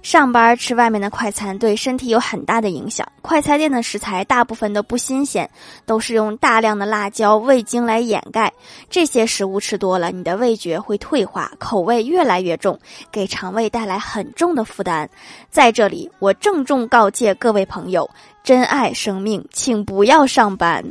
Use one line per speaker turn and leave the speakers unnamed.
上班吃外面的快餐对身体有很大的影响。快餐店的食材大部分都不新鲜都是用大量的辣椒味精来掩盖。这些食物吃多了你的味觉会退化口味越来越重给肠胃带来很重的负担。在这里我郑重告诫各位朋友珍爱生命请不要上班。